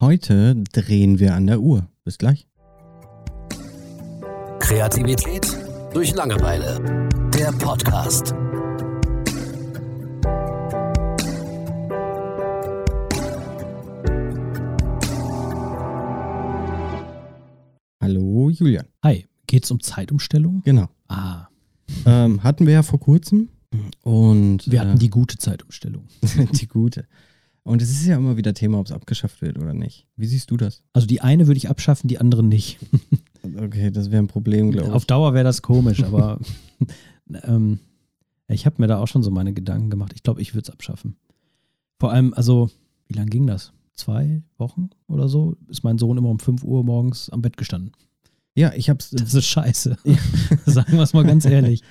Heute drehen wir an der Uhr. Bis gleich. Kreativität durch Langeweile. Der Podcast. Hallo Julian. Hi, geht's um Zeitumstellung? Genau. Ah, Ähm, hatten wir ja vor kurzem. Und wir hatten äh, die gute Zeitumstellung. die gute. Und es ist ja immer wieder Thema, ob es abgeschafft wird oder nicht. Wie siehst du das? Also die eine würde ich abschaffen, die andere nicht. Okay, das wäre ein Problem, glaube Auf ich. Dauer wäre das komisch, aber ähm, ich habe mir da auch schon so meine Gedanken gemacht. Ich glaube, ich würde es abschaffen. Vor allem, also, wie lange ging das? Zwei Wochen oder so? Ist mein Sohn immer um 5 Uhr morgens am Bett gestanden. Ja, ich hab's. Das ist scheiße. Sagen wir es mal ganz ehrlich.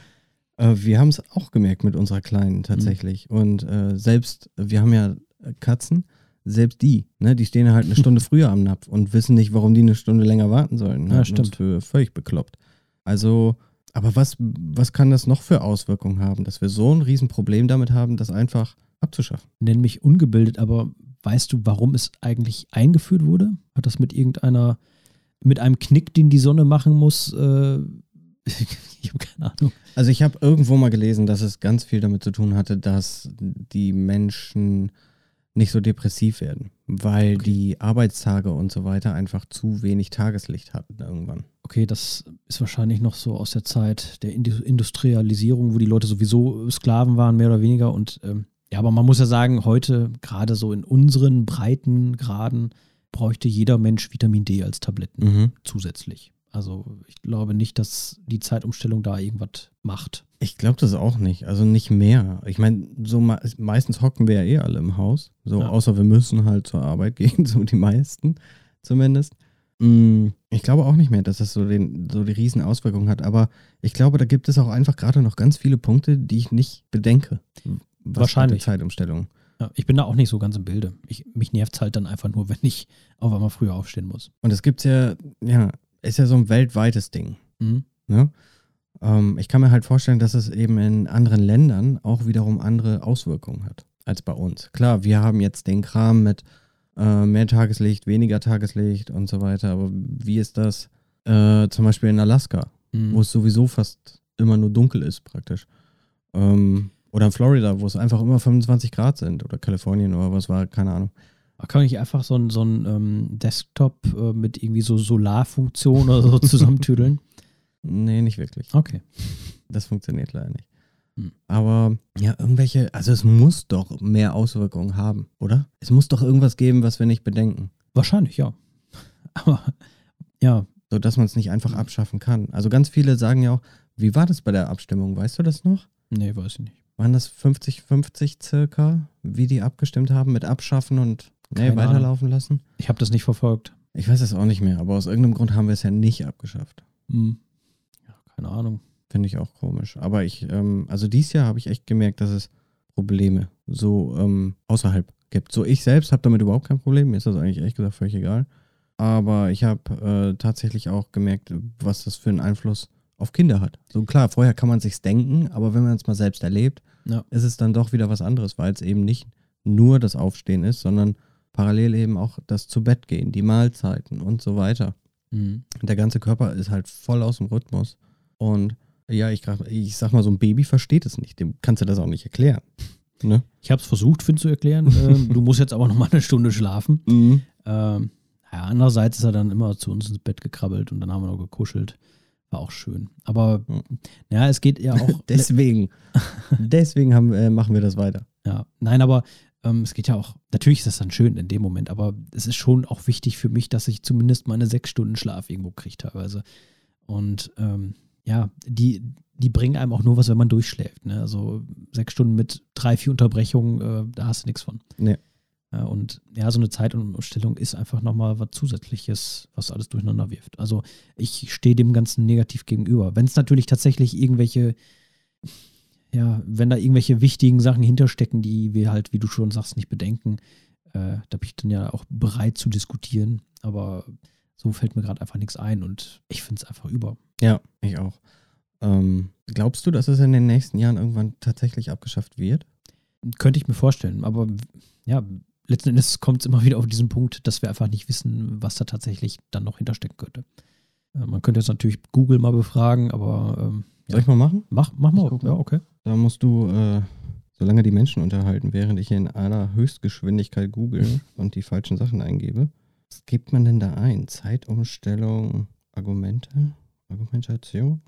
Äh, wir haben es auch gemerkt mit unserer Kleinen tatsächlich. Und äh, selbst, wir haben ja Katzen, selbst die, ne, die stehen halt eine Stunde früher am Napf und wissen nicht, warum die eine Stunde länger warten sollen. Ja, Halten stimmt. Für völlig bekloppt. Also, aber was, was kann das noch für Auswirkungen haben, dass wir so ein Riesenproblem damit haben, das einfach abzuschaffen? Nenn mich ungebildet, aber weißt du, warum es eigentlich eingeführt wurde? Hat das mit irgendeiner, mit einem Knick, den die Sonne machen muss? Äh, ich habe keine Ahnung. Also ich habe irgendwo mal gelesen, dass es ganz viel damit zu tun hatte, dass die Menschen nicht so depressiv werden, weil Okay. die Arbeitstage und so weiter einfach zu wenig Tageslicht hatten irgendwann. Okay, das ist wahrscheinlich noch so aus der Zeit der Indu- Industrialisierung, wo die Leute sowieso Sklaven waren, mehr oder weniger. Und ähm, ja, aber man muss ja sagen, heute, gerade so in unseren Breitengraden, bräuchte jeder Mensch Vitamin D als Tabletten Mhm. zusätzlich. Also ich glaube nicht, dass die Zeitumstellung da irgendwas macht. Ich glaube das auch nicht. Also nicht mehr. Ich meine, so me meistens hocken wir ja eh alle im Haus. So, Ja. außer wir müssen halt zur Arbeit gehen, so die meisten zumindest. Mm, Ich glaube auch nicht mehr, dass das so, den, so die riesen Auswirkungen hat. Aber ich glaube, da gibt es auch einfach gerade noch ganz viele Punkte, die ich nicht bedenke. Was Wahrscheinlich. Zeitumstellung. Ja, ich bin da auch nicht so ganz im Bilde. Ich, mich nervt es halt dann einfach nur, wenn ich auf einmal früher aufstehen muss. Und es gibt ja, ja, ist ja so ein weltweites Ding. Mhm. Ne? Ähm, ich kann mir halt vorstellen, dass es eben in anderen Ländern auch wiederum andere Auswirkungen hat als bei uns. Klar, wir haben jetzt den Kram mit äh, mehr Tageslicht, weniger Tageslicht und so weiter, aber wie ist das äh, zum Beispiel in Alaska, Mhm. wo es sowieso fast immer nur dunkel ist praktisch? Ähm, oder in Florida, wo es einfach immer 25 Grad sind oder Kalifornien oder was war, keine Ahnung. Kann ich einfach so ein, so ähm, Desktop äh, mit irgendwie so Solarfunktion oder so zusammentüdeln? Nee, nicht wirklich. Okay. Das funktioniert leider nicht. Hm. Aber ja, irgendwelche, also es muss doch mehr Auswirkungen haben, oder? Es muss doch irgendwas geben, was wir nicht bedenken, Wahrscheinlich, ja. Aber ja, sodass man es nicht einfach abschaffen kann. Also ganz viele sagen ja auch, wie war das bei der Abstimmung? Weißt du das noch? nee, weiß ich nicht. Waren das 50-50 circa, wie die abgestimmt haben mit Abschaffen und nee, weiterlaufen lassen? Ich habe das nicht verfolgt. Ich weiß es auch nicht mehr, aber aus irgendeinem Grund haben wir es ja nicht abgeschafft. Hm. Ja, keine Ahnung. Finde ich auch komisch. Aber ich, ähm, also dieses Jahr habe ich echt gemerkt, dass es Probleme so ähm, außerhalb gibt. So ich selbst habe damit überhaupt kein Problem. Mir ist das eigentlich ehrlich gesagt völlig egal. Aber ich habe äh, tatsächlich auch gemerkt, was das für einen Einfluss auf Kinder hat. So klar, vorher kann man sich's denken, aber wenn man es mal selbst erlebt, Ja. ist es dann doch wieder was anderes, weil es eben nicht nur das Aufstehen ist, sondern parallel eben auch das zu Bett gehen, die Mahlzeiten und so weiter. Hm. Der ganze Körper ist halt voll aus dem Rhythmus. Und ja, ich, ich sag mal, so ein Baby versteht es nicht. Dem kannst du das auch nicht erklären. Ne? Ich habe es versucht, Finn zu erklären. ähm, du musst jetzt aber noch mal eine Stunde schlafen. Mhm. Ähm, ja, andererseits ist er dann immer zu uns ins Bett gekrabbelt und dann haben wir noch gekuschelt. War auch schön. Aber Ja. ja, es geht ja auch. Deswegen. Deswegen haben, äh, machen wir das weiter. Ja, nein, aber ähm, es geht ja auch, natürlich ist das dann schön in dem Moment, aber es ist schon auch wichtig für mich, dass ich zumindest meine sechs Stunden Schlaf irgendwo kriege teilweise. Und ähm, ja, die, die bringen einem auch nur was, wenn man durchschläft. Ne? Also sechs Stunden mit drei, vier Unterbrechungen, äh, da hast du nichts von. Nee. Ja, und ja, so eine Zeitumstellung ist einfach nochmal was Zusätzliches, was alles durcheinander wirft. Also ich stehe dem Ganzen negativ gegenüber. Wenn es natürlich tatsächlich irgendwelche, ja, wenn da irgendwelche wichtigen Sachen hinterstecken, die wir halt, wie du schon sagst, nicht bedenken, äh, da bin ich dann ja auch bereit zu diskutieren. Aber so fällt mir gerade einfach nichts ein und ich finde es einfach über. Ja, ich auch. Ähm, glaubst du, dass es in den nächsten Jahren irgendwann tatsächlich abgeschafft wird? Könnte ich mir vorstellen. Aber ja, letzten Endes kommt es immer wieder auf diesen Punkt, dass wir einfach nicht wissen, was da tatsächlich dann noch hinterstecken könnte. Äh, man könnte jetzt natürlich Google mal befragen, aber ähm, Soll ich mal machen? mach, mach mal. Ja, okay. Da musst du äh, solange die Menschen unterhalten, während ich hier in aller Höchstgeschwindigkeit google und die falschen Sachen eingebe. Was gibt man denn da ein? Zeitumstellung, Argumente, Argumentation,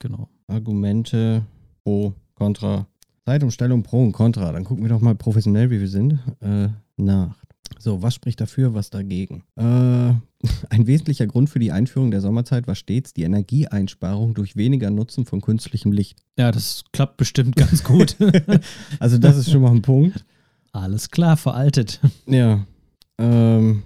Genau. Argumente pro, contra. Zeitumstellung pro und contra. Dann gucken wir doch mal professionell, wie wir sind, äh, nach. So, was spricht dafür, was dagegen? Äh, ein wesentlicher Grund für die Einführung der Sommerzeit war stets die Energieeinsparung durch weniger Nutzen von künstlichem Licht. Ja, das klappt bestimmt ganz gut. Also das ist schon mal ein Punkt. Alles klar, veraltet. Ja. Ähm,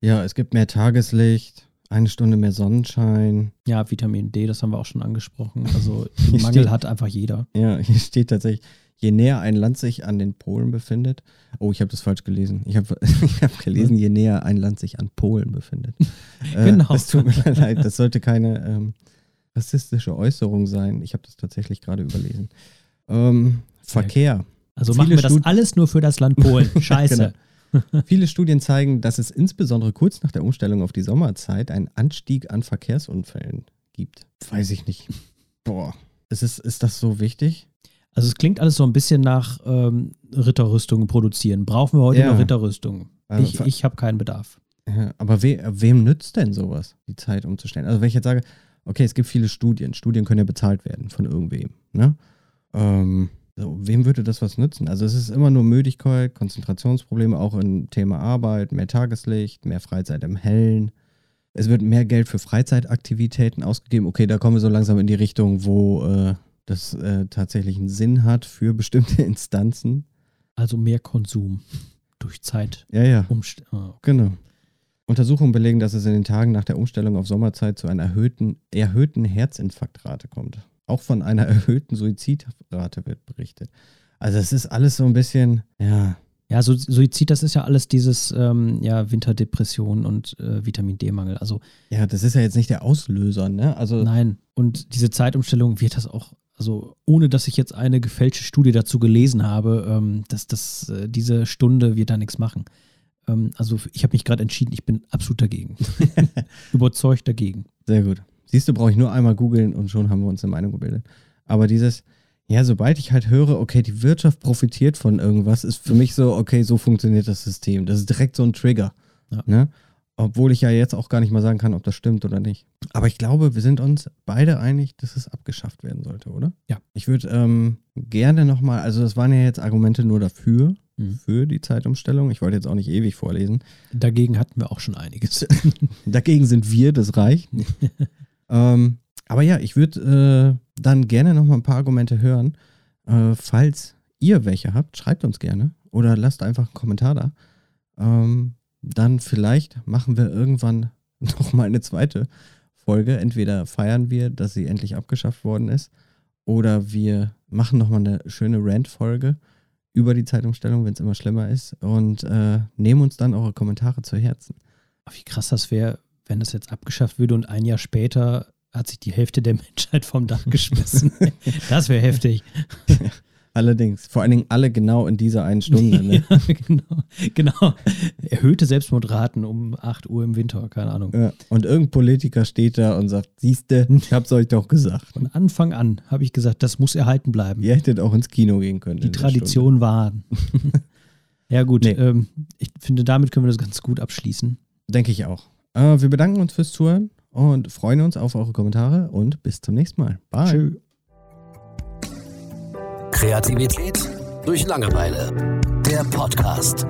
ja, es gibt mehr Tageslicht, eine Stunde mehr Sonnenschein. Ja, Vitamin D, das haben wir auch schon angesprochen. Also Mangel steht- hat einfach jeder. Ja, hier steht tatsächlich, je näher ein Land sich an den Polen befindet. Oh, ich habe das falsch gelesen. Ich habe ich hab gelesen, je näher ein Land sich an Polen befindet. Äh, Genau. Das tut mir leid, das sollte keine ähm, rassistische Äußerung sein. Ich habe das tatsächlich gerade überlesen. Ähm, Verkehr. Also Viele machen wir das Stud- alles nur für das Land Polen. Scheiße. Viele Studien zeigen, dass es insbesondere kurz nach der Umstellung auf die Sommerzeit einen Anstieg an Verkehrsunfällen gibt. Weiß ich nicht. Boah. Ist, es, ist das so wichtig? Also es klingt alles so ein bisschen nach ähm, Ritterrüstungen produzieren. Brauchen wir heute Ja. noch Ritterrüstungen? Also ich ich habe keinen Bedarf. Ja, aber we, wem nützt denn sowas, die Zeit umzustellen? Also wenn ich jetzt sage, okay, es gibt viele Studien. Studien können ja bezahlt werden von irgendwem. Ne? Ähm, so, wem würde das was nützen? Also es ist immer nur Müdigkeit, Konzentrationsprobleme, auch im Thema Arbeit, mehr Tageslicht, mehr Freizeit im Hellen. Es wird mehr Geld für Freizeitaktivitäten ausgegeben. Okay, da kommen wir so langsam in die Richtung, wo äh, das äh, tatsächlich einen Sinn hat für bestimmte Instanzen. Also mehr Konsum durch Zeit. Ja, ja. Umst ah, okay. Genau. Untersuchungen belegen, dass es in den Tagen nach der Umstellung auf Sommerzeit zu einer erhöhten, erhöhten Herzinfarktrate kommt. Auch von einer erhöhten Suizidrate wird berichtet. Also es ist alles so ein bisschen, ja, Ja, so Suizid, das ist ja alles dieses ähm, ja, Winterdepression und äh, Vitamin D-Mangel. Also ja, das ist ja jetzt nicht der Auslöser, ne? Also nein. Und diese Zeitumstellung wird das auch, also ohne dass ich jetzt eine gefälschte Studie dazu gelesen habe, ähm, dass das, äh, diese Stunde wird da nichts machen. Ähm, also ich habe mich gerade entschieden, ich bin absolut dagegen. Überzeugt dagegen. sehr gut. Siehst du, brauche ich nur einmal googeln und schon haben wir uns eine Meinung gebildet. Aber dieses, ja, sobald ich halt höre, okay, die Wirtschaft profitiert von irgendwas, ist für mich so, okay, so funktioniert das System. Das ist direkt so ein Trigger. Ja. Ne? Obwohl ich ja jetzt auch gar nicht mal sagen kann, ob das stimmt oder nicht. Aber ich glaube, wir sind uns beide einig, dass es abgeschafft werden sollte, oder? Ja. Ich würde ähm, gerne nochmal, also das waren ja jetzt Argumente nur dafür, Mhm. für die Zeitumstellung. Ich wollte jetzt auch nicht ewig vorlesen. Dagegen hatten wir auch schon einiges. Dagegen sind wir, das reicht. ähm, aber ja, ich würde äh, dann gerne noch mal ein paar Argumente hören. Äh, falls ihr welche habt, schreibt uns gerne oder lasst einfach einen Kommentar da. Ähm, dann vielleicht machen wir irgendwann noch mal eine zweite Folge. Entweder feiern wir, dass sie endlich abgeschafft worden ist, oder wir machen noch mal eine schöne Rant-Folge über die Zeitumstellung, wenn es immer schlimmer ist, und äh, nehmen uns dann eure Kommentare zu Herzen. Wie krass das wäre, wenn das jetzt abgeschafft würde und ein Jahr später hat sich die Hälfte der Menschheit vom Dach geschmissen. das wäre heftig. Allerdings, vor allen Dingen alle genau in dieser einen Stunde. Ne? ja, genau, genau. Erhöhte Selbstmordraten um 8 Uhr im Winter, keine Ahnung. Ja. Und irgendein Politiker steht da und sagt, siehste, ich hab's euch doch gesagt. Von Anfang an habe ich gesagt, das muss erhalten bleiben. Ihr hättet auch ins Kino gehen können. Die Tradition wahren. ja gut, Nee. ähm, ich finde, damit können wir das ganz gut abschließen. Denke ich auch. Äh, wir bedanken uns fürs Zuhören und freuen uns auf eure Kommentare und bis zum nächsten Mal. Bye. Tschö. Kreativität durch Langeweile. Der Podcast.